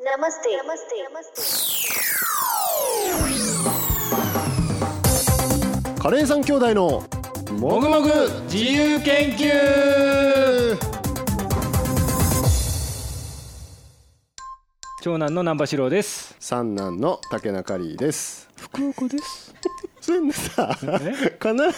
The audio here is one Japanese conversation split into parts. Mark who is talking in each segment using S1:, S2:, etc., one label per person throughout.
S1: नमस्ते नमस्ते नमस्ते
S2: カレーさん兄弟のもぐもぐ
S3: 自由研究長男の南波四郎です
S2: 三男の竹中里です
S3: 福岡です
S2: それさ必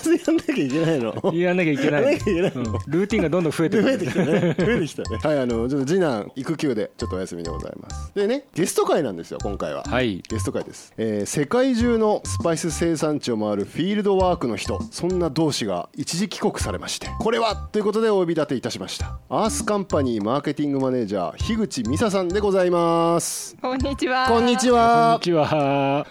S2: ずやんなきゃいけないの？
S3: やんなきゃいけない
S2: やんなきゃいけないの。
S3: うん。ルーティンがどんどん増えてくる。
S2: 増えてきたね。増えてきたね。はいあのちょっと次男育休でちょっとお休みでございます。でねゲスト会なんですよ今回は。
S3: はい。
S2: ゲスト会です、えー世界中のスパイス生産地を回るフィールドワークの人そんな同志が一時帰国されまして。これはということでお呼び立ていたしました。アースカンパニーマーケティングマネージャー樋口美沙さんでございます。
S4: こんにちは。
S2: こんにち
S3: こん
S2: は
S3: にちは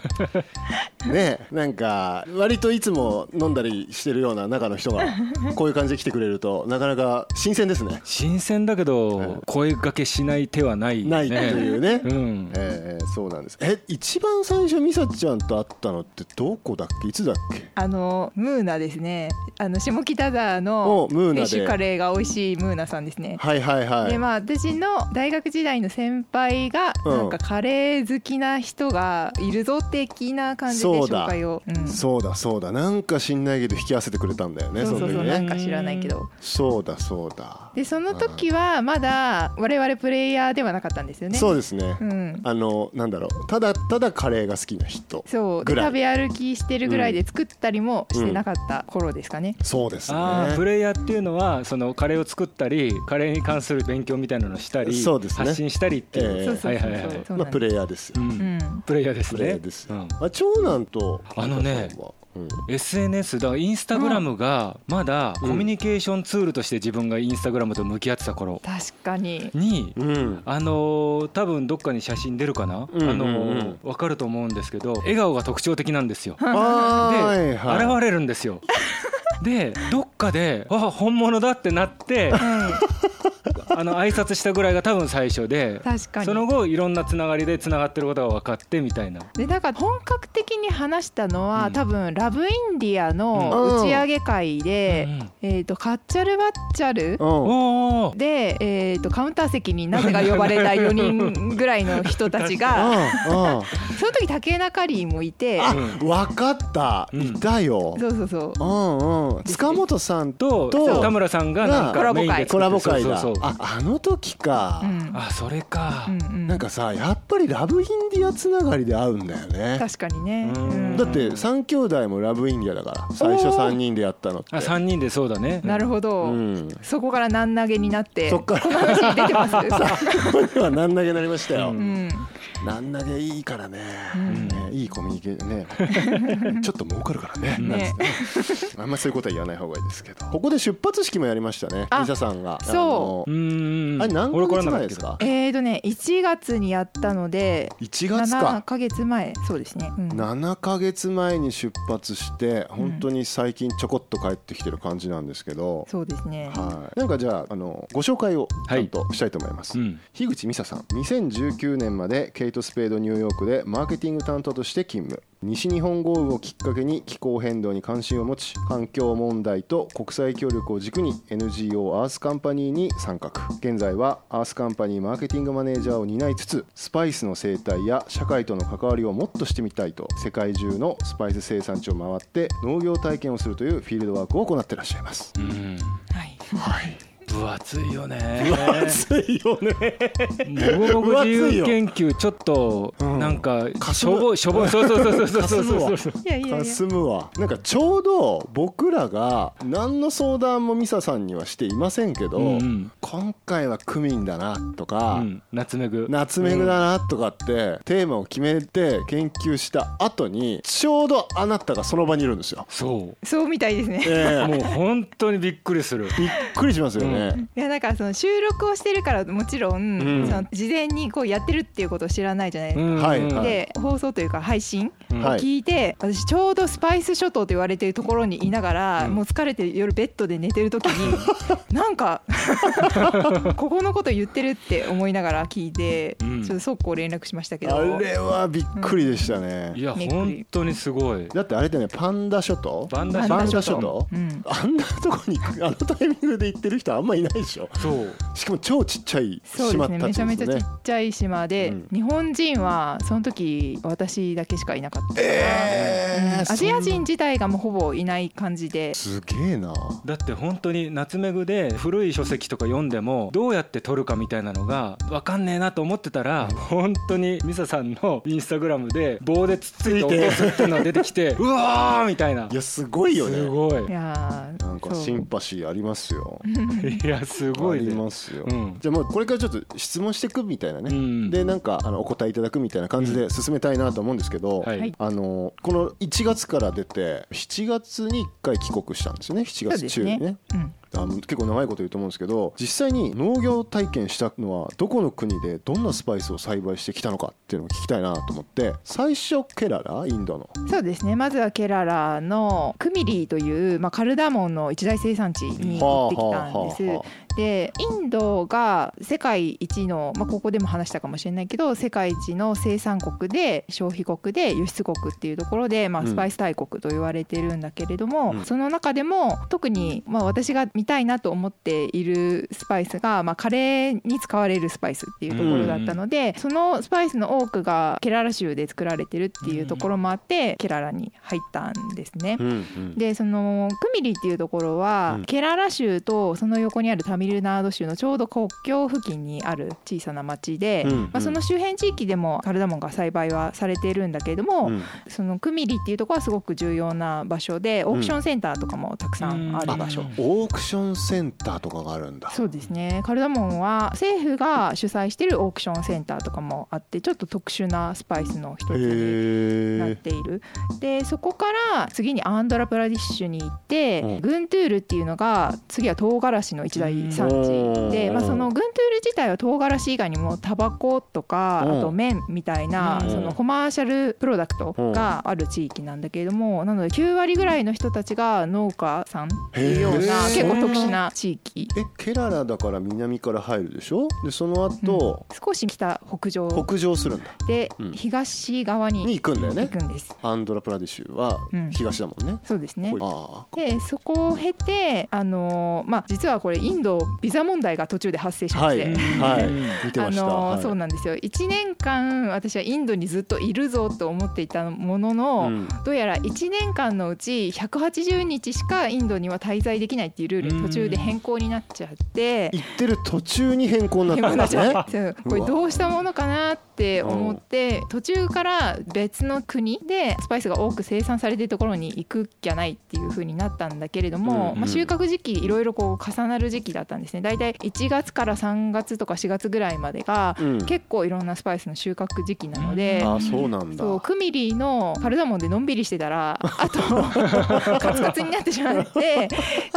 S2: ねなんか割といつも飲んだりしてるような中の人が こういう感じで来てくれるとなかなか新鮮ですね。
S3: 新鮮だけど声掛けしない手はないね。
S2: ないというね。
S3: うん。
S2: えーそうなんです。え一番最初美沙ちゃんと会ったのってどこだっけ？いつだっけ？
S4: あのムーナですね。あの下北沢のフィッシュカレーが美味しいムーナさんですね。
S2: はいはいはい。
S4: でまあ私の大学時代の先輩が、
S2: うん。
S4: なんかカレー好きな人がいるぞ的な感じで
S2: そうだ
S4: 紹介を、うん。
S2: そうだそうだ。なんか知んないけど引き合わせてくれたんだよね
S4: そうそうそう
S2: の時ね。
S4: なんか知らないけど。
S2: そうだそうだ。
S4: でその時はまだ我々プレイヤーではなかったんですよね。
S2: そうですね、
S4: うん。
S2: あのなんだろう。ただただカレーが好きな人
S4: そう食べ歩きしてるぐらいで作ったりもしてなかった頃ですかね、
S2: そうですね。
S3: プレイヤーっていうのはそのカレーを作ったりカレーに関する勉強みたいなのをしたり
S2: そうですね。
S3: 発信したりっていう、
S2: ええ
S4: そうそうそ
S2: まあプレイヤーです。よ、
S3: うん。
S4: うん。
S3: プレイヤーです
S2: プレイヤ
S3: ね
S2: ーです。よ、
S3: うん。
S2: あ長男と
S3: あのね
S2: うん。
S3: SNS だからインスタグラムがまだコミュニケーションツールとして自分がインスタグラムと向き合ってた頃
S4: 確かに。
S3: に
S2: うん。
S3: あのー多分どっかに写真出るかな、
S2: うんうんうん。
S3: あのー分かると思うんですけど笑顔が特徴的なんですよ。で、
S2: はいはい。
S3: 現れるんですよ。でどっかであ本物だってなってあの挨拶したぐらいが多分最初で
S4: 確かに。
S3: その後いろんなつながりでつながってることが分かってみたいな。
S4: でなんか本格的に話したのは、
S3: うん。
S4: 多分ラブインディアの打ち上げ会で、
S3: うん
S4: えー、とカッチャルバッチャルで、えー、とカウンター席になぜか呼ばれた4人ぐらいの人たちがその時竹中里もいて
S2: あ、わかった、
S3: うん。
S2: いたよ。
S4: そうそうそう。
S2: うんうん、塚本さんと
S3: と田村さんがなん
S4: コラボ会。
S3: かメインで作って
S2: コラボ会だ。
S3: そうそうそう
S2: あ、あの時か
S4: う。ん
S3: あそれか、
S4: うんうん
S2: なんかさ、やっぱりラブインディアつながりで会うんだよね。
S4: 確かにね、
S3: うん
S4: うん
S2: だって三兄弟もラブインディアだから、最初三人でやったのって。
S3: あ3人でそうだね
S4: なるほど、
S2: うん。
S4: そこから何投げになって
S2: そっから
S4: この話に出てます
S2: これは何投げになりましたよ。
S3: う
S4: うん
S2: 何投げいいからね。
S4: ん
S2: ねいいコミュニケーションね。ちょっと儲かるからね。なんつってあんまそういうことは言わない方がいいですけど。ここで出発式もやりましたね。
S4: あ
S2: リサさんが。
S4: そう
S3: うーん
S2: あれ何ヶ月前ですか？
S4: えーとね1月にやったので
S2: 1月
S4: 7
S2: か。
S4: ヶ月前。そうですね、うん。
S2: 7ヶ月前に出発して本当に最近ちょこっと帰ってきてる感じなんですけど、
S4: そうですね。
S2: はい、なんかじゃああのご紹介をちゃんとしたいと思います、
S3: うん。
S2: 樋口美沙さん。2019年までケイト・スペードニューヨークでマーケティング担当として勤務西日本豪雨をきっかけに気候変動に関心を持ち環境問題と国際協力を軸に NGO アースカンパニーに参画。現在はアースカンパニーマーケティングマネージャーを担いつつスパイスの生態や社会との関わりをもっとしてみたいと世界中のスパイス生産地を回って農業体験をするというフィールドワークを行ってらっしゃいます。
S3: うん。
S4: はい。
S2: はい
S3: 分厚いよね。
S2: 熱いよね。
S3: もぐもぐ自由研究ちょっと
S2: うん。
S3: なんかしょぼいしょぼい。そうそうそうそう。そうそうそう
S4: いやいやいや。
S2: かすむわ。なんかちょうど僕らが何の相談もミサさんにはしていませんけど、
S3: うんうん。
S2: 今回はクミンだなとか、
S3: うん。ナツメグ
S2: ナツメグだなとかって、テーマを決めて研究した後にちょうどあなたがその場にいるんですよ。
S3: そう。
S4: そうみたいですね。
S2: ええ。
S3: もう本当にびっくりする。
S2: びっくりしますよね。
S4: いやなんかその収録をしてるからもちろん、
S2: うん。
S4: その事前にこうやってるっていうことを知らないじゃないですか、
S3: うん。
S2: はい。
S3: うん。
S4: で放送というか配信
S3: うん。
S4: を
S2: はい。
S4: 聞いて、私ちょうどスパイス諸島と言われてるところにいながら、
S3: うん。
S4: もう疲れて夜ベッドで寝てる時に なんか ここのこと言ってるって思いながら聞いて、
S3: うん。
S4: ちょっと速攻連絡しましたけど。
S2: あれはびっくりでしたね。
S3: いや本当にすごい。
S2: だってあれだよねパンダ諸島
S3: バンダ
S4: 諸
S2: 諸島
S4: うん。
S2: あんなとこにあのタイミングで行ってる人あんまいないでしょ。
S3: そう。
S2: しかも超ちっちゃい
S4: そうですね。めちゃめちゃちっ
S2: ね
S4: ちゃい島で、
S2: うん。
S4: 日本人はその時私だけしかいなかった。
S2: えー
S4: うん。アジア人自体がもうほぼいない感じで。す
S2: げえな。
S3: だって本当に夏目ぐで古い書籍とか読んでもどうやって撮るかみたいなのが分かんねえなと思ってたら本当にミサさんのインスタグラムで棒でつっついて落とすっていうのが出てきて うわーみたいな。い
S2: やすごいよね。
S3: すごい。
S4: いやー
S2: なんかシンパシーありますよ
S3: いやすごい
S2: あり
S3: ね
S2: ますよ、
S3: うん。
S2: じゃあもうこれからちょっと質問していくみたいなね、
S3: うん。
S2: でなんかあのお答えいただくみたいな感じで進めたいなと思うんですけど、
S3: はい
S4: はい。
S2: あのこの1月から出て7月に1回帰国したんですよね。7月中にね。
S4: うん
S2: あの結構長いこと言うと思うんですけど実際に農業体験したのはどこの国でどんなスパイスを栽培してきたのかっていうのを聞きたいなと思って最初ケララインドの。
S4: そうですね。まずはケララのクミリーという、まあ、カルダモンの一大生産地に行ってきたんです。
S2: はあはあは
S4: でインドが世界一の、まあ、ここでも話したかもしれないけど世界一の生産国で消費国で輸出国っていうところで、まあ、
S2: うん。
S4: スパイス大国と言われてるんだけれども、
S2: うん。
S4: その中でも特に、まあ、私が見たいなと思っているスパイスが、まあ、カレーに使われるスパイスっていうところだったので、そのスパイスの多くがケララ州で作られてるっていうところもあって、ケララに入ったんですね。
S2: うんうん。
S4: でそのクミリっていうところは、
S2: うん。
S4: ケララ州とその横にあるタミルナード州のちょうど国境付近にある小さな町で、
S2: うんうん。
S4: まあ、その周辺地域でもカルダモンが栽培はされているんだけれども、
S2: うん。
S4: そのクミリっていうところはすごく重要な場所でオークションセンターとかもたくさんある場所。
S3: うん。
S2: オークションセンターとかがあるんだ。
S4: そうですね。カルダモンは政府が主催しているオークションセンターとかもあってちょっと特殊なスパイスの一つになっている。でそこから次にアンドラプラディッシュに行って、
S2: うん。
S4: グントゥールっていうのが次は唐辛子の一大産地。で、
S2: うん。
S4: まあ、そのグントゥール自体は唐辛子以外にもタバコとか、
S2: うん。
S4: あと麺みたいな、
S3: うん。
S4: そのコマーシャルプロダクトがある地域なんだけれども、なので9割ぐらいの人たちが農家さんっていうような結構特殊な地域。
S2: えケララだから南から入るでしょ？でその後、
S4: 少し北北上。
S2: 北上するんだ。
S4: で、
S2: うん。
S4: 東側に
S2: に行くんだよね。
S4: 行くんです。
S2: アンドラプラデシュは
S4: うん。
S2: 東だもんね、
S4: そうですね。でそこを経て、あのーまあ、実はこれインドビザ問題が途中で発生しま
S2: はい
S4: して、
S2: はい。
S4: あのそうなんですよ。1年間私はインドにずっといるぞと思っていたものの、
S2: うん。
S4: どうやら1年間のうち180日しかインドには滞在できないっていうルールに途中で変更になっちゃって。
S2: 行ってる途中に変更になったんですね
S4: これどうしたものかなって思って途中から別の国でスパイスが多く生産されているところに行くじゃないっていう風になったんだけれども、
S2: うん
S4: まあ、収穫時期いろいろこう重なる時期だったんですね。大体1月から3月とか4月ぐらいまでが
S2: うん。
S4: 結構いろんなスパイスの収穫時期なので。
S2: あそうなんだ。
S4: そうクミリのカルダモンでのんびりしてたらあと カツカツになってしまって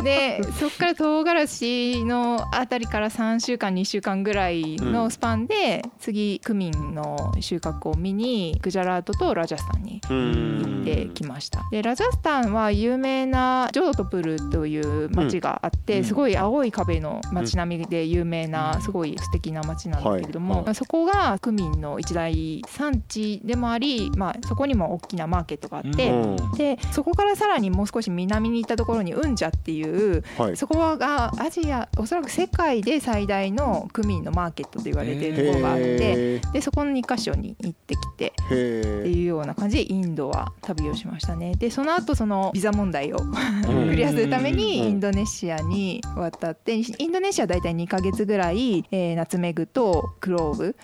S4: でそこから唐辛子のあたりから3週間2週間ぐらいのスパンで、次クミンの収穫を見にグジャラートとラジャスタンに行ってきました。でラジャスタンは有名なジョートプルという町があって、
S3: うん。
S4: すごい青い壁の街並みで有名なすごい素敵な町なんだけれども、
S2: はい。はい。
S4: そこがクミンの一大産地でもあり、まあ、そこにも大きなマーケットがあって、
S2: うん。
S4: でそこからさらにもう少し南に行ったところにウンジャっていう
S2: はい。
S4: そこがアジアおそらく世界で最大のクミンのマーケットと言われているところがあって
S2: へ
S4: でそこの2箇所に行ってきてっていうような感じでインドは旅をしましたねでその後そのビザ問題をクリアするためにインドネシアに渡ってインドネシア大体2ヶ月ぐらい、えーナツメグとクローブ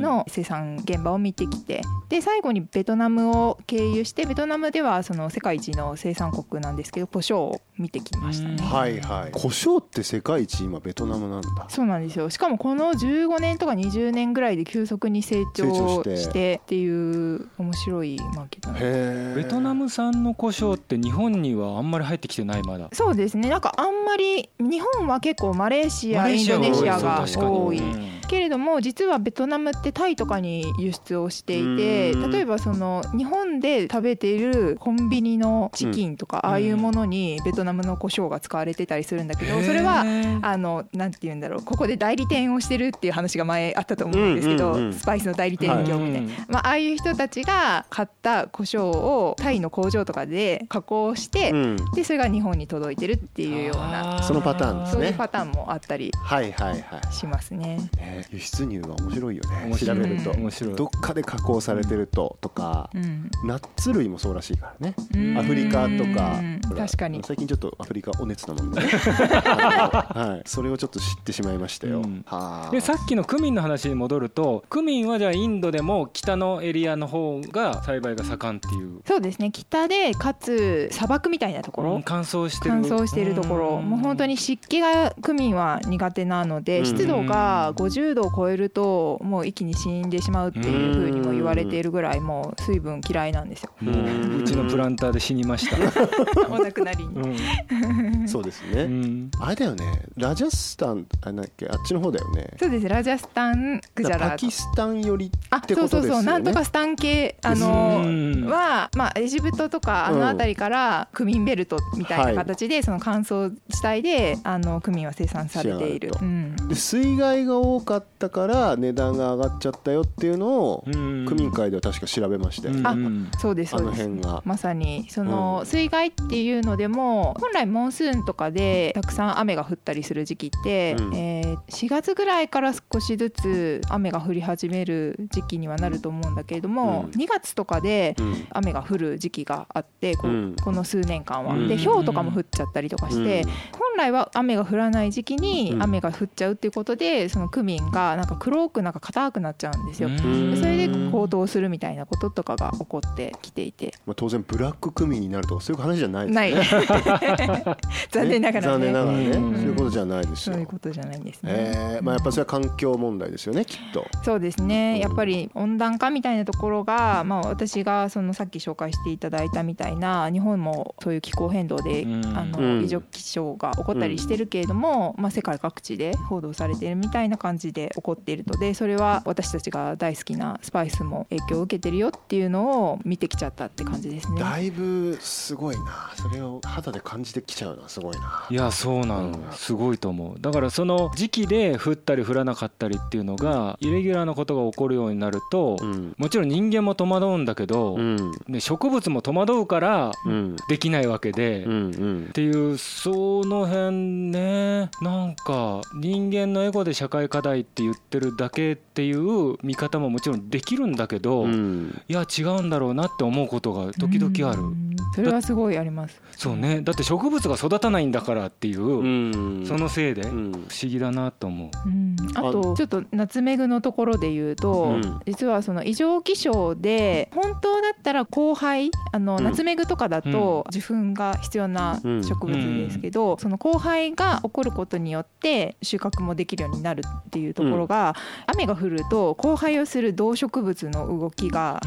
S4: の生産現場を見てきてで最後にベトナムを経由してベトナムではその世界一の生産国なんですけど胡椒を見てきましたね。
S2: はいはい。胡椒って世界一今ベトナムなんだ。
S4: そうなんですよ。しかもこの15年とか20年ぐらいで急速に成長
S2: して
S4: っていう面白いマーケットなん
S3: ベトナム産の胡椒って日本にはあんまり入ってきてないまだ。
S4: そうですね。なんかあんまり日本は結構マレーシアイン
S3: マレーシア
S4: ドネシアが
S3: そう確かに
S4: 多い。
S3: うん
S4: けれども実はベトナムってタイとかに輸出をしていて
S2: うん。
S4: 例えばその日本で食べているコンビニのチキンとか、
S3: うん。
S4: ああいうものにベトナムの胡椒が使われてたりするんだけど、それはあのなんて言うんだろうここで代理店をしてるっていう話が前あったと思うんですけど、
S2: うんうんうん。
S4: スパイスの代理店業みたいな。まあ、ああいう人たちが買った胡椒をタイの工場とかで加工して、
S2: うん。
S4: でそれが日本に届いてるっていうような
S2: そのパターンですね。
S4: そういうパターンもあったり
S2: はいはいはい。
S4: しますね。
S2: ね輸出入は面白いよね。
S3: 面白い。
S2: 調べると。
S3: 面白い。
S2: どっかで加工されてるととか
S4: うん。
S2: ナッツ類もそうらしいからね。
S4: うん。
S2: アフリカとか
S4: 確かに。
S2: 最近ちょっとアフリカお熱なもんで。ね はい。それをちょっと知ってしまいましたよ。
S3: うん。
S2: はあ。
S3: でさっきのクミンの話に戻るとクミンはじゃあインドでも北のエリアの方が栽培が盛んっていう。
S4: そうですね。北でかつ砂漠みたいなところ、
S3: うん。乾燥してる。
S4: 乾燥しているところ。もう本当に湿気がクミンは苦手なので
S2: うん。
S4: 湿度が50度を超えるともう一気に死んでしまうっていうふうにも言われているぐらいもう水分嫌いなんですよ。
S3: もううちのプランターで死にました、
S4: お亡くなりに。
S3: うん
S2: そうですね。
S3: うん。
S2: あれだよね。ラジャスタンあなんだっけあっちの方だよね。
S4: そうです。ラジャスタングジャラ。
S2: パキスタン寄り
S4: あ
S2: って
S4: そうそう
S2: ことですよね。
S4: そうなんとかスタン系あの
S3: うん。
S4: はまあエジプトとかあの辺りからクミンベルトみたいな形でその乾燥地帯であのクミンは生産されている。うん。
S2: で水害が多かったから値段が上がっちゃったよっていうのを
S3: うん
S2: 区民会では確か調べましたよね、
S3: うん
S4: あそうです
S2: あ
S4: そうです。
S2: の辺が。
S4: まさにその
S2: うん。
S4: 水害っていうのでも本来モンスーンとかでたくさん雨が降ったりする時期って、
S2: うん。
S4: えー4月ぐらいから少しずつ雨が降り始める時期にはなると思うんだけれども、
S2: うん。
S4: 2月とかで
S2: うん。
S4: 雨が降る時期があってこ,、
S2: うん。
S4: この数年間は。
S2: うん。
S4: で氷とかも降っちゃったりとかして、
S2: うん。
S4: 本来は雨が降らない時期に
S2: うん。
S4: 雨が降っちゃうっていうことでそのクミンがなんか黒くなんか硬くなっちゃうんですよ。それで高騰するみたいなこととかが起こってきていて。
S2: まあ、当然ブラック区民になるとかそういう話じゃないです
S4: ない。
S2: よ ね
S4: 残念ながらね。
S2: 残念ながらね、
S3: うん。
S2: そういうことじゃないです
S4: そう
S2: よ
S4: いうことじゃないんですね、
S2: えーまあ、やっぱそれは環境問題ですよねきっと。
S4: そうですね。
S2: うん。
S4: やっぱり温暖化みたいなところが、まあ、私がそのさっき紹介していただいたみたいな日本もそういう気候変動で、
S3: うん。
S4: あ
S2: うん。
S4: の異常気象が起こったりしてるけれども、まあ、世界各地で報道されているみたいな感じで起こっているのでそれは私たちが大好きなスパイスも影響を受けてるよっていうのを見てきちゃったって感じですね。
S2: だいぶすごいな。それを肌で感じてきちゃうのはすごいな。い
S3: やそうなの、
S2: うん
S3: すごいと思う。だからその時期で降ったり降らなかったりっていうのがイレギュラーなことが起こるようになると、
S2: うん。
S3: もちろん人間も戸惑うんだけど、
S2: うん。
S3: ね、植物も戸惑うから
S2: うん。
S3: できないわけで、
S2: うんうん。
S3: っていうその辺ねなんか人間のエゴで社会課題って言ってるだけっていう見方ももちろんできるんだけど、
S2: うん。
S3: いや違うんだろうなって思うことが時々ある、
S4: うん。それはすごいあります。
S3: そうね。だって植物が育たないんだからっていう、
S2: うん。
S3: そのせいで不
S2: うん。
S3: 思議だなと思う。
S4: うん、あ
S2: あ
S4: とちょっとナツメグのところで言うと、
S2: うん。
S4: 実はその異常気象で本当だったら交配あの、
S2: うん。
S4: ナツメグとかだと受粉が必要な植物ですけど、その交配が起こることによって収穫もできるようになるっていうところが、雨が降ると交配をする動植物の動きが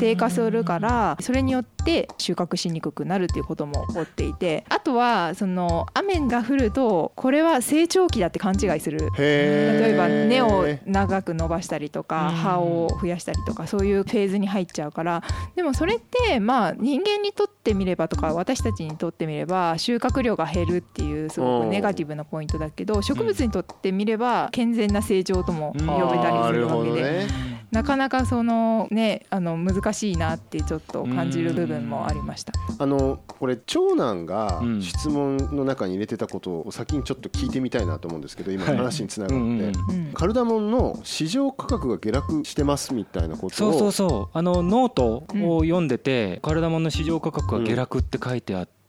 S4: 低下するからそれによって収穫しにくくなるっていうことも起こっていてあとはその雨が降るとこれは成長期だって勘違いする。例えば根を長く伸ばしたりとか
S3: うん。
S4: 葉を増やしたりとかそういうフェーズに入っちゃうから。でもそれってまあ人間にとってみればとか私たちにとってみれば収穫量が減るっていうすごくネガティブなポイントだけど植物にとってみれば健全な成長とも呼べたりするわけで。なかなかそのねあの難しいなってちょっと感じる部分もありました。
S2: あのこれ長男が
S3: うん。
S2: 質問の中に入れてたことを先にちょっと聞いてみたいなと思うんですけど今の話につながって、
S3: うんうん
S4: うん。
S2: カルダモンの市場価格が下落してますみたいなことを
S3: そうそうそう。あのノートを読んでて、カルダモンの市場価格が下落って書いてあって、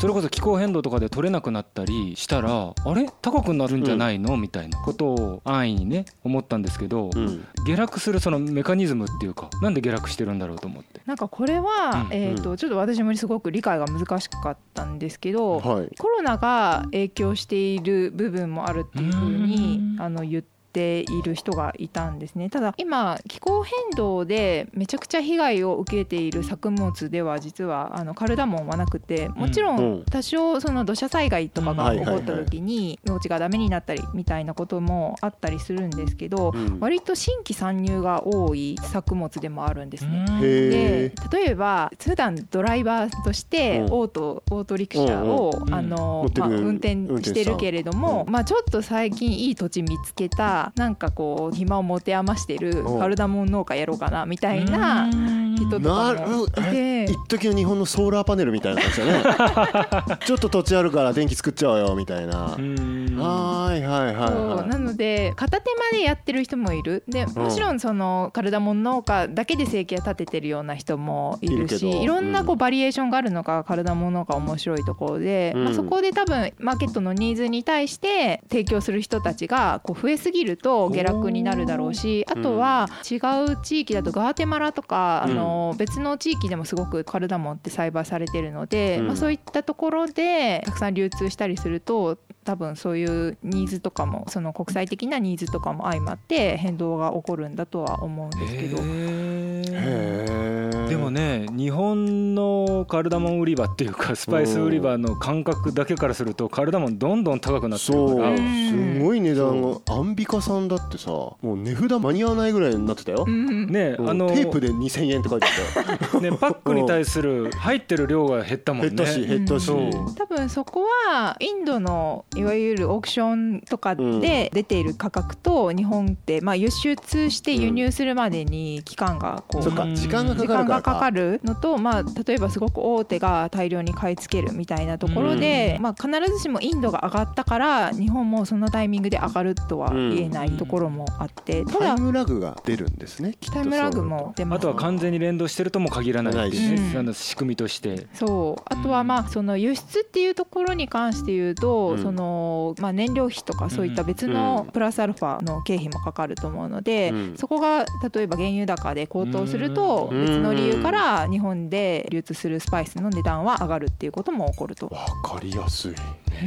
S3: それこそ気候変動とかで取れなくなったりしたらあれ？高くなるんじゃないの、みたいなことを安易にね思ったんですけど、
S2: うん。
S3: 下落するそのメカニズムっていうかなんで下落してるんだろうと思って。
S4: なんかこれは、
S3: うん。
S4: えー、とちょっと私もすごく理解が難しかったんですけど、
S2: はい。
S4: コロナが影響している部分もあるっていうふうに
S3: うん。
S4: あの言ってている人がいたんですね。ただ今気候変動でめちゃくちゃ被害を受けている作物では実はあのカルダモンはなくてもちろ
S2: うん。
S4: ん多少その土砂災害とかが
S2: うん。
S4: 起こった時に農地がダメになったりみたいなこともあったりするんですけど
S2: うん。
S4: 割と新規参入が多い作物でもあるんですね。
S2: へ
S4: で
S2: え。
S4: 例えば普段ドライバーとして
S2: うん。
S4: オートオートリクシャを、
S3: うん
S4: あのまあ、運転してるけれども、
S2: うん。
S4: まあ、ちょっと最近いい土地見つけたなんかこう暇を持て余してる
S2: う。ん
S4: カルダモン農家やろうかなみたいな人と
S2: な
S4: かもいて。
S2: 一時の日本のソーラーパネルみたいな感じだね。ちょっと土地あるから電気作っちゃおうよみたいな。
S3: うん。
S2: はいはいはいはい。
S4: なので片手間でやってる人もいる。でもちろんそのカルダモン農家だけで生計を立ててるような人もいるしいろんなこ
S2: う
S4: うバリエーションがあるのがカルダモン農家面白いところで、
S2: うん。
S4: まあ、そこで多分マーケットのニーズに対して提供する人たちがこう増えすぎると下落になるだろうしあとは違う地域だとガーテマラとかあの別の地域でもすごくカルダモンって栽培されてるので、
S2: うん。
S4: まあ、そういったところでたくさん流通したりすると多分そういうニーズとかもその国際的なニーズとかも相まって変動が起こるんだとは思うんですけど。
S3: へーでもね日本のカルダモン売り場っていうかスパイス売り場の感覚だけからするとカルダモンどんどん高くなってるから。
S2: すごい値段がアンビカさんだってさもう値札間に合わないぐらいになってたよ。
S4: うん
S3: ね
S2: うん。
S3: あの
S2: テープで2000円って書いてあったよ。
S3: ねパックに対する入ってる量が減ったもんね。
S2: 減ったし減ったし。
S4: 多分そこはインドのいわゆるオークションとかで出ている価格と日本ってまあ輸出して輸入するまでに期間がこう。
S2: そっか時間がかかるから
S4: がかかるのと、まあ、例えばすごく大手が大量に買い付けるみたいなところで、まあ、必ずしもインドが上がったから日本もそのタイミングで上がるとは言えないところもあって、ただ
S2: タイムラグが出るんですね
S4: タイムラグも出ます。
S3: あとは完全に連動してるとも限らないっていう
S4: ないし。
S3: ねあの仕組みとして。
S4: そう。あとはまあその輸出っていうところに関して言うと、
S2: うん。
S4: そのまあ、燃料費とかそういった別のプラスアルファの経費もかかると思うので、
S2: うん。
S4: そこが例えば原油高で高騰すると
S2: うん。
S4: 別の理由から日本で流通するスパイスの値段は上がるっていうことも起こると。
S2: わかりやすい。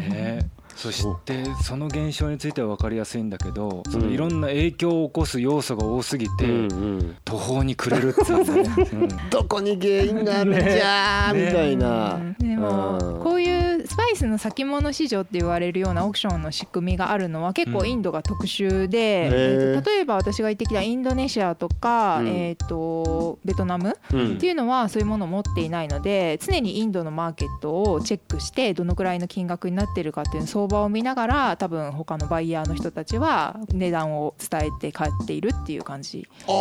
S3: ねそしてその現象については分かりやすいんだけどその
S2: うん
S3: いろんな影響を起こす要素が多すぎて途方に暮れるっていうね。うん。
S2: どこに原因があるんじゃみたいな。
S4: うんでも
S2: うん。
S4: こういうスパイスの先物市場って言われるようなオークションの仕組みがあるのは結構インドが特殊で、例えば私が行ってきたインドネシアとか、
S2: うん。
S4: えー、とベトナム
S2: うん。
S4: っていうのはそういうものを持っていないので常にインドのマーケットをチェックしてどのくらいの金額になってるかっていう相場を見ながら多分他のバイヤーの人たちは値段を伝えて買っているっていう感じ。
S2: あ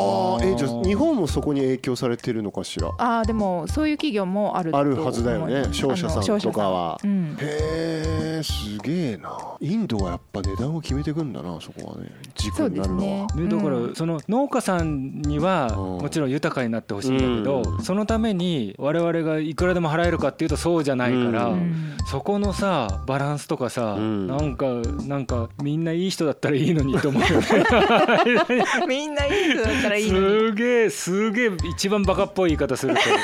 S2: ーえじゃあ日本もそこに影響されてるのかしら？
S4: あーでもそういう企業もあると
S2: あるはずだよね商社さんとかは。
S4: うん。
S2: へえすげえな。インドはやっぱ値段を決めてくんだなそこはね。軸
S4: そう
S2: になるの
S4: ですね。
S2: は。
S3: ね、だから
S4: うん
S3: その農家さんには
S2: うん。
S3: もちろん豊かになってほしいんだけど、
S2: うん。
S3: そのために我々がいくらでも払えるかっていうとそうじゃないから、
S2: う
S4: うん。
S3: そこのさバランスとかさ、
S2: うん。
S3: なんかなんかみんないい人だったらいいのにと思うよね。
S4: みんないい人だったらいいのに。い
S3: すげえすげえ一番バカっぽい言い方する と、
S4: や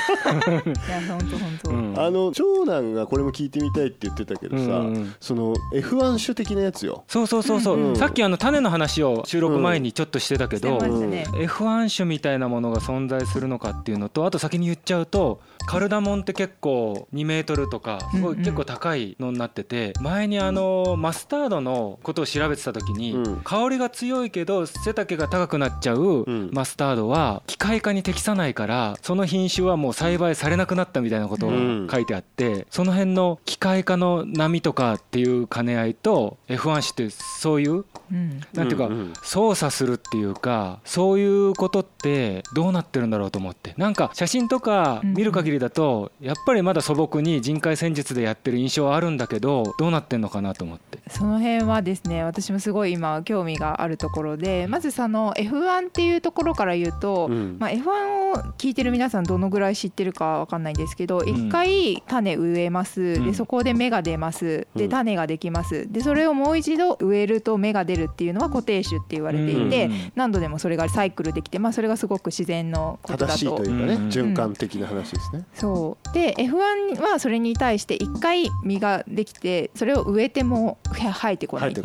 S4: 本当本当。
S3: うん。
S2: あの長男がこれも聞いてみたいって言ってたけどさ、
S3: うん
S2: その F1 種的なやつよ。
S3: そうそうそうそう、
S2: うん
S3: さっきあの種の話を収録前にちょっとしてたけど、
S4: してましたね。
S3: F1 種みたいなものが存在するのかっていうのとあと先に言っちゃうとカルダモンって結構2メートルとかすごい結構高いのになってて前にあのマスタードのことを調べてた時に
S2: うん。
S3: 香りが強いけど背丈が高くなっちゃう
S2: うん。
S3: マスタードは機械化に適さないからその品種はもう栽培されなくなったみたいなことが書いてあってその辺の機械化の波とかっていう兼ね合いと F1 種ってそういう
S4: うん。
S3: なんていうか、操作するっていうかそういうことってどうなってるんだろうと思って。なんか写真とか見る限りだとやっぱりまだ素朴に人海戦術でやってる印象はあるんだけどどうなってんのかなと思って。
S4: その辺はですね私もすごい今興味があるところでまずその F1 っていうところから言うと、
S2: うん。
S4: まあ、F1 を聞いてる皆さんどのぐらい知ってるかわかんないんですけど
S3: ん。
S4: 一回種植えます、
S3: うん。
S4: でそこで芽が出ます。
S2: うん。
S4: で種ができます。でそれをもう一度植えると芽が出るっていうのは固定種って言われていて、
S3: うん。
S4: 何度でもそれがサイクルできて、まあ、それがすごく自然のことだ
S2: 正しいと
S4: と
S2: いうかね、
S3: うん。
S2: 循環的な話ですね、
S4: そう。で F1 はそれに対して1回実ができてそれを植えても生えてこない。ってい。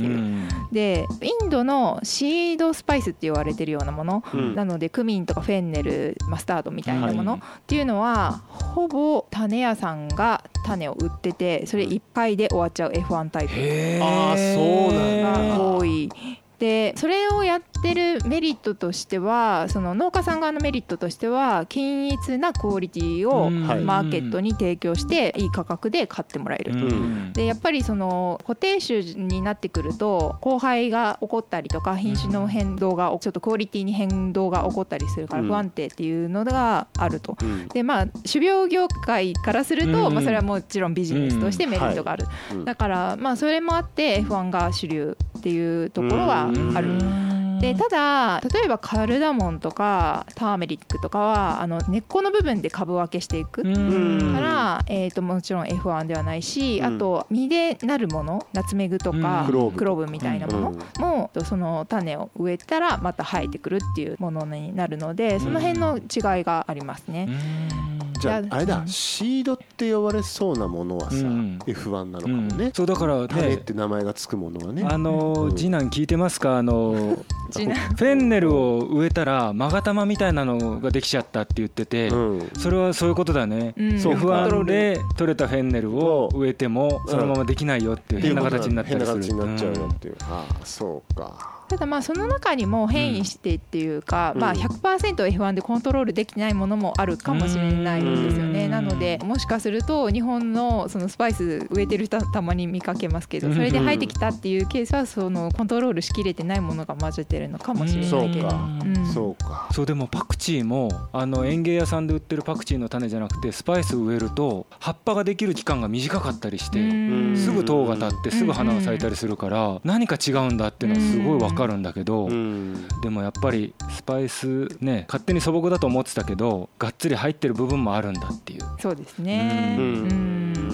S4: でインドのシードスパイスって言われてるようなもの、
S2: うん。
S4: なのでクミンとかフェンネルマスタードみたいなもの、
S3: はい
S4: っていうのはほぼ種屋さんが種を売っててそれ1回で終わっちゃう F1 タイプ。
S2: あーそうなんだ。
S4: が多い。でそれをやってるメリットとしてはその農家さん側のメリットとしては均一なクオリティをマーケットに提供していい価格で買ってもらえる。
S3: うん。
S4: でやっぱりその固定種になってくると交配が起こったりとか品種の変動がちょっとクオリティに変動が起こったりするから
S2: うん。
S4: 不安定っていうのがあると。
S2: うん。
S4: でまあ種苗業界からすると、
S3: うん。
S4: まあ、それはもちろんビジネスとしてメリットがある、
S2: うん。
S4: だからまあそれもあって F1 が主流っていうところはある。でただ例えばカルダモンとかターメリックとかはあの根っこの部分で株分けしていく、
S3: うん。
S4: から、えー、ともちろん F1 ではないし、
S2: うん。
S4: あと実でなるものナツメグとか、
S3: うん。
S2: クローブ
S4: みたいなもの
S2: うん。
S4: も、その種を植えたらまた生えてくるっていうものになるのでその辺の違いがありますね。
S2: じゃああれだ
S4: うん。
S2: シードって呼ばれそうなものはさ
S3: うん。
S2: F1 なのか
S3: うん。
S2: もね
S3: そうだからね。
S2: 種って名前がつくものはね。
S3: あの
S2: うん。
S3: 次男聞いてますか？あのフェンネルを植えたら勾玉みたいなのができちゃったって言ってて、
S2: うん。
S3: それはそういうことだね、
S4: うん。
S2: そうか。
S3: F1 で取れたフェンネルを植えてもそのままできないよっていう変な形になったりする。
S2: 変な形になっちゃうよっていう。ああそうか
S4: ただまあその中にも変異してっていうか、
S2: うん。
S4: まあ 100%F1 でコントロールできないものもあるかもしれないんですよね。
S3: うん。
S4: なのでもしかすると日本のそのスパイス植えてる人はたまに見かけますけどそれで生えてきたっていうケースはそのコントロールしきれてないものが混ぜてるのかもしれないけど。
S2: そうか。
S4: うん。
S2: そうか。
S3: そうでもパクチーもあの園芸屋さんで売ってるパクチーの種じゃなくてスパイス植えると葉っぱができる期間が短かったりして
S4: うん。
S3: すぐ糖が立ってすぐ花が咲いたりするから何か違うんだっていうのはすごいわかるんだけど
S2: うん。
S3: でもやっぱりスパイスね勝手に素朴だと思ってたけどがっつり入ってる部分もあるんだっていう。
S4: そうですね。
S2: う
S4: うん。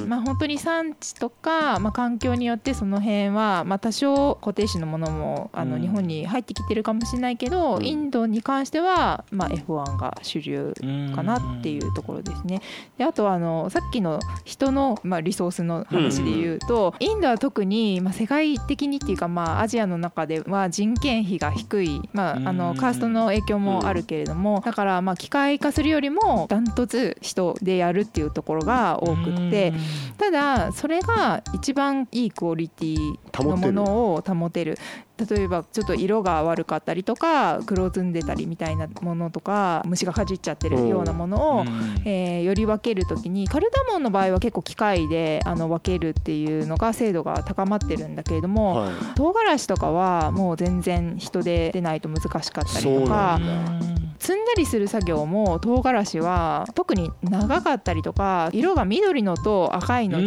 S4: んまあ本当に産地とか、まあ、環境によってその辺は、まあ、多少固定種のものもあ
S3: うん。
S4: の日本に入ってきてるかもしれないけど、
S2: うん。
S4: インドに関しては、まあ、F1 が主流かなっていうところですね。であとはあのさっきの人の、まあ、リソースの話で言うと、インドは特に、まあ、世界的にっていうか、まあ、アジアの中では人件費が低い、まあ、あ
S3: うん。
S4: のカーストの影響もあるけれども、だからまあ機械化するよりもダントツ人でやるっていうところが多くって。ただそれが一番いいクオリティのものを保てる例えばちょっと色が悪かったりとか黒ずんでたりみたいなものとか虫がかじっちゃってるようなものを、えーより分けるときにカルダモンの場合は結構機械であの分けるっていうのが精度が高まってるんだけれども、
S2: はい。
S4: 唐辛子とかはもう全然人で出ないと難しかったりとか
S2: んだ。
S4: 摘んだりする作業も唐辛子は特に長かったりとか色が緑のと赤いの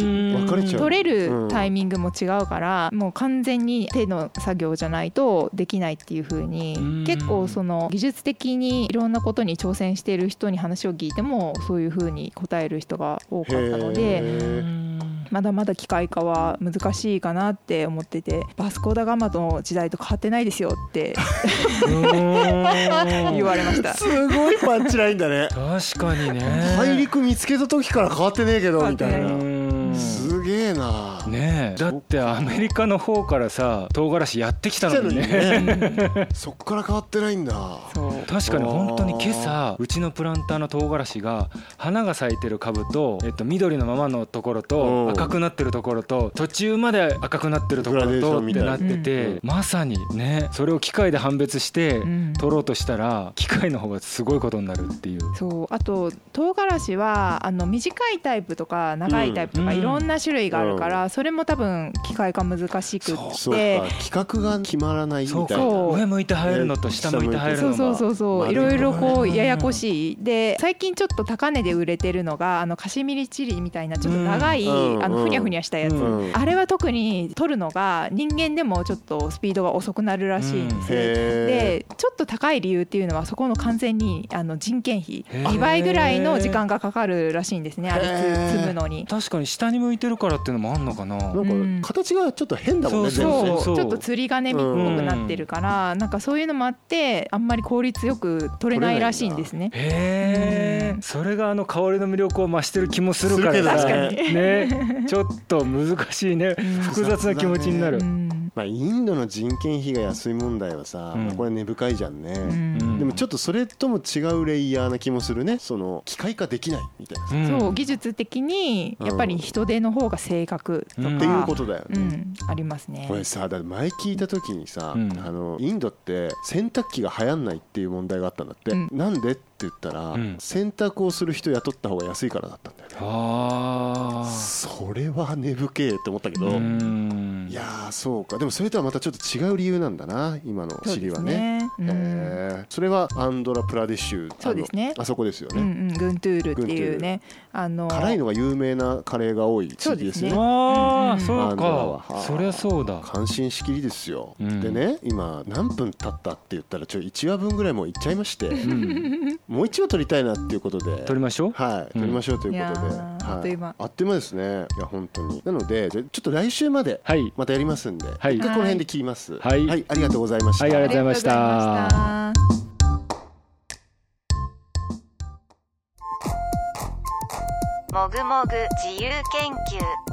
S4: 取れるタイミングも違うから、もう完全に手の作業じゃないとできないっていう風に
S3: うん。
S4: 結構その技術的にいろんなことに挑戦している人に話を聞いてもそういう風に答える人が多かったので。まだまだ機械化は難しいかなって思っててバスコーダガマの時代と変わってないですよって 言われました。
S2: すごいパンチラインだね。
S3: 確かにね。
S2: 大陸見つけた時から変わってねえけどみたいな。
S3: うん。
S2: すげえな
S3: ねえ。だってアメリカの方からさ唐辛子やってきたのに
S2: 来
S3: ね。
S2: そっから変わってないんだ。
S4: そう。
S3: 確かに本当に今朝うちのプランターの唐辛子が花が咲いてる株と、えっと、緑のままのところ
S2: うん。
S3: と赤くなってるところと途中まで赤くなってるところとって
S2: な
S3: なってて、
S2: うん。
S3: まさにねそれを機械で判別して
S4: うん。
S3: 取ろうとしたら機械の方がすごいことになるっていう。
S4: そう。あと唐辛子はあの短いタイプとか長いタイプとか
S3: うん。
S4: いろんな種類があるから、それも多分機械化難しくって。
S2: そうか規格が決まらないみ
S3: そうか
S2: たいな。
S4: そう
S3: 上向いて入るのと下向いて入るのが
S4: そうそうそうそう。
S2: 丸い
S4: いろいろこう。
S3: うん
S4: ややこしい。で最近ちょっと高値で売れてるのがあのカシミリチリみたいなちょっと長い、あのふにゃふにゃしたやつ、あれは特に取るのが人間でもちょっとスピードが遅くなるらしいんです。でちょっと高い理由っていうのはそこの完全にあの人件費
S3: へー
S4: 2倍ぐらいの時間がかかるらしいんですね。あれ積むのに。
S3: 確かに下に向いてるからっていうのもあんのかな。
S2: ー
S4: うん。
S2: なんか形がちょっと変だもんね
S3: そう
S2: 全然
S4: そう。ちょっと釣り鐘っぽくなってるから、なんかそういうのもあってあんまり効率強く取れないらしいんですね。
S3: へえそれがあの香りの魅力を増してる気もするから。さ
S2: するけど。
S3: ね。ちょっと難しいね。複雑な気持ちになる。
S4: う。ん
S2: まあ、インドの人件費が安い問題はさ、
S3: うん。
S2: まあこれ根深いじゃんね、
S4: うん。
S2: でもちょっとそれとも違うレイヤーな気もするね。その機械化できないみたいな、
S3: うん。
S4: そう技術的にやっぱり人手の方が正確とか、
S3: うん
S2: っていうことだよね、
S4: うん。ありますね。
S2: こ。れさだって前聞いた時にさ、
S3: うん。
S2: あのインドって洗濯機が流行んないっていう問題があったんだって、
S4: うん。
S2: なんでって言ったら、
S3: うん。
S2: 洗濯をする人雇った方が安いからだったんだよね
S3: あ。
S2: それは根深えって思ったけど、そうか。でもそれとはまたちょっと違う理由なんだな今の
S4: そうです
S2: 知りはね。
S4: ね。うん。
S2: へーそれはアンドラプラデシュ
S4: そうですね。
S2: あそこですよね、
S4: うんうん、グントゥールっていうねあの
S2: 辛いのが有名なカレーが多い地域ですよね。
S4: そうですね。
S3: ああ
S4: うん。
S3: そうか。そりゃそうだ。
S2: 感心しきりですよ、
S3: うん。
S2: でね今何分経ったって言ったらちょ1話分ぐらいもういっちゃいまして、
S3: うん。
S2: もう1話撮りたいなっていうことで。
S3: 撮りましょう？
S2: はい、
S3: うん。
S2: 撮りましょうということで、
S4: あっという間。
S2: あっという間ですね。いや本当に。なのでちょっと来週まで
S3: はい。
S2: またやりますんで、
S3: はい。
S2: 一回この辺で切ります。
S3: はい
S2: ありがとうございました、
S3: はいありがとうございました。
S4: ありがとうございました
S1: もぐもぐ自由研究。